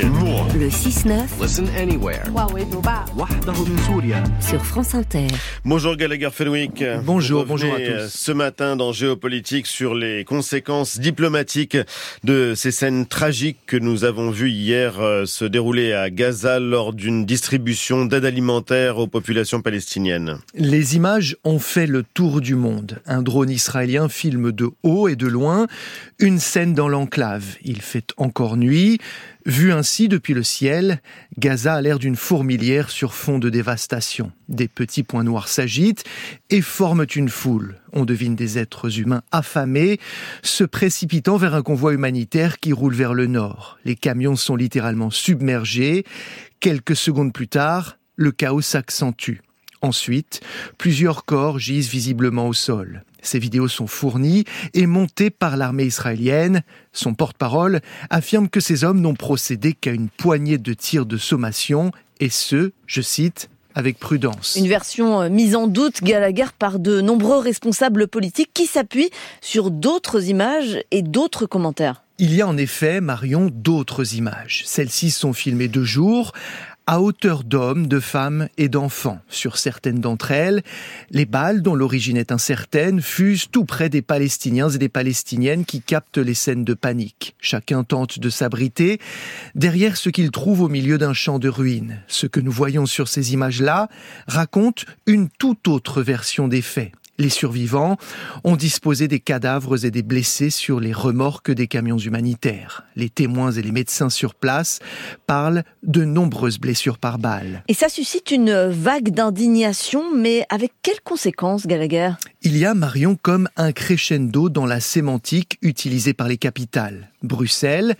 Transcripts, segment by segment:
Le 6-9. Listen anywhere. Sur France Inter. Bonjour Gallagher Fenwick. Bonjour, bonjour à tous. Euh, ce matin dans Géopolitique sur les conséquences diplomatiques de ces scènes tragiques que nous avons vues hier euh, se dérouler à Gaza lors d'une distribution d'aide alimentaire aux populations palestiniennes. Les images ont fait le tour du monde. Un drone israélien filme de haut et de loin une scène dans l'enclave. Il fait encore nuit. Vu ainsi depuis le ciel, Gaza a l'air d'une fourmilière sur fond de dévastation. Des petits points noirs s'agitent et forment une foule. On devine des êtres humains affamés se précipitant vers un convoi humanitaire qui roule vers le nord. Les camions sont littéralement submergés. Quelques secondes plus tard, le chaos s'accentue. Ensuite, plusieurs corps gisent visiblement au sol. Ces vidéos sont fournies et montées par l'armée israélienne. Son porte-parole affirme que ces hommes n'ont procédé qu'à une poignée de tirs de sommation, et ce, je cite, avec prudence. Une version euh, mise en doute, Gallagher, par de nombreux responsables politiques qui s'appuient sur d'autres images et d'autres commentaires. Il y a en effet, Marion, d'autres images. Celles-ci sont filmées de jour, à hauteur d'hommes, de femmes et d'enfants. Sur certaines d'entre elles, les balles, dont l'origine est incertaine, fusent tout près des Palestiniens et des Palestiniennes qui captent les scènes de panique. Chacun tente de s'abriter derrière ce qu'il trouve au milieu d'un champ de ruines. Ce que nous voyons sur ces images-là raconte une toute autre version des faits. Les survivants ont disposé des cadavres et des blessés sur les remorques des camions humanitaires. Les témoins et les médecins sur place parlent de nombreuses blessures par balle. Et ça suscite une vague d'indignation, mais avec quelles conséquences, Gallagher? Il y a, Marion, comme un crescendo dans la sémantique utilisée par les capitales. Bruxelles,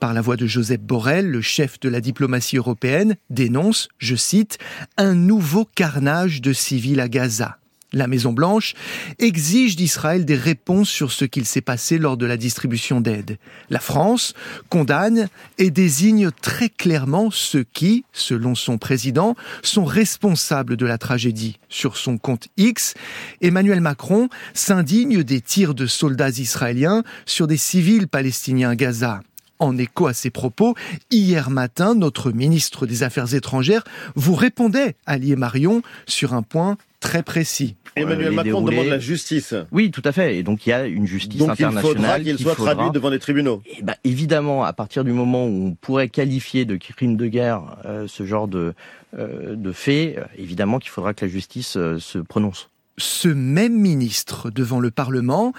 par la voix de Joseph Borrell, le chef de la diplomatie européenne, dénonce, je cite, un nouveau carnage de civils à Gaza. La Maison-Blanche exige d'Israël des réponses sur ce qu'il s'est passé lors de la distribution d'aide. La France condamne et désigne très clairement ceux qui, selon son président, sont responsables de la tragédie. Sur son compte X, Emmanuel Macron s'indigne des tirs de soldats israéliens sur des civils palestiniens Gaza. En écho à ces propos, hier matin, notre ministre des Affaires étrangères vous répondait, Allié Marion, sur un point très précis. Emmanuel Macron demande la justice. Oui, tout à fait. Et donc il y a une justice donc internationale. il faudra qu'il soit faudra... traduit devant les tribunaux. Et ben, évidemment, à partir du moment où on pourrait qualifier de crime de guerre euh, ce genre de, euh, de fait, euh, évidemment qu'il faudra que la justice euh, se prononce. Ce même ministre devant le Parlement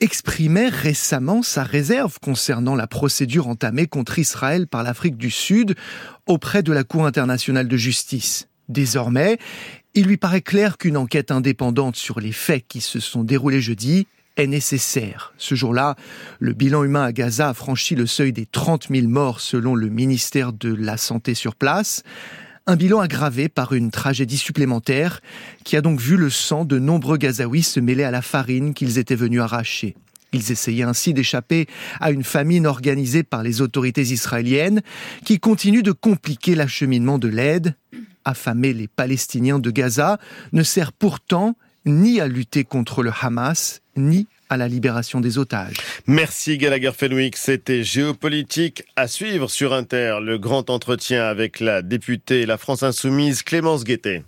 exprimait récemment sa réserve concernant la procédure entamée contre Israël par l'Afrique du Sud auprès de la Cour internationale de justice. Désormais, il lui paraît clair qu'une enquête indépendante sur les faits qui se sont déroulés jeudi est nécessaire. Ce jour-là, le bilan humain à Gaza a franchi le seuil des 30 000 morts selon le ministère de la Santé sur place. Un bilan aggravé par une tragédie supplémentaire qui a donc vu le sang de nombreux Gazaouis se mêler à la farine qu'ils étaient venus arracher. Ils essayaient ainsi d'échapper à une famine organisée par les autorités israéliennes qui continue de compliquer l'acheminement de l'aide. Affamer les Palestiniens de Gaza ne sert pourtant ni à lutter contre le Hamas, ni à la libération des otages. Merci Gallagher Fenwick. C'était géopolitique à suivre sur Inter, le grand entretien avec la députée La France Insoumise Clémence Guettet.